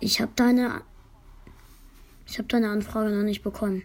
Ich habe deine. Ich habe deine Anfrage noch nicht bekommen.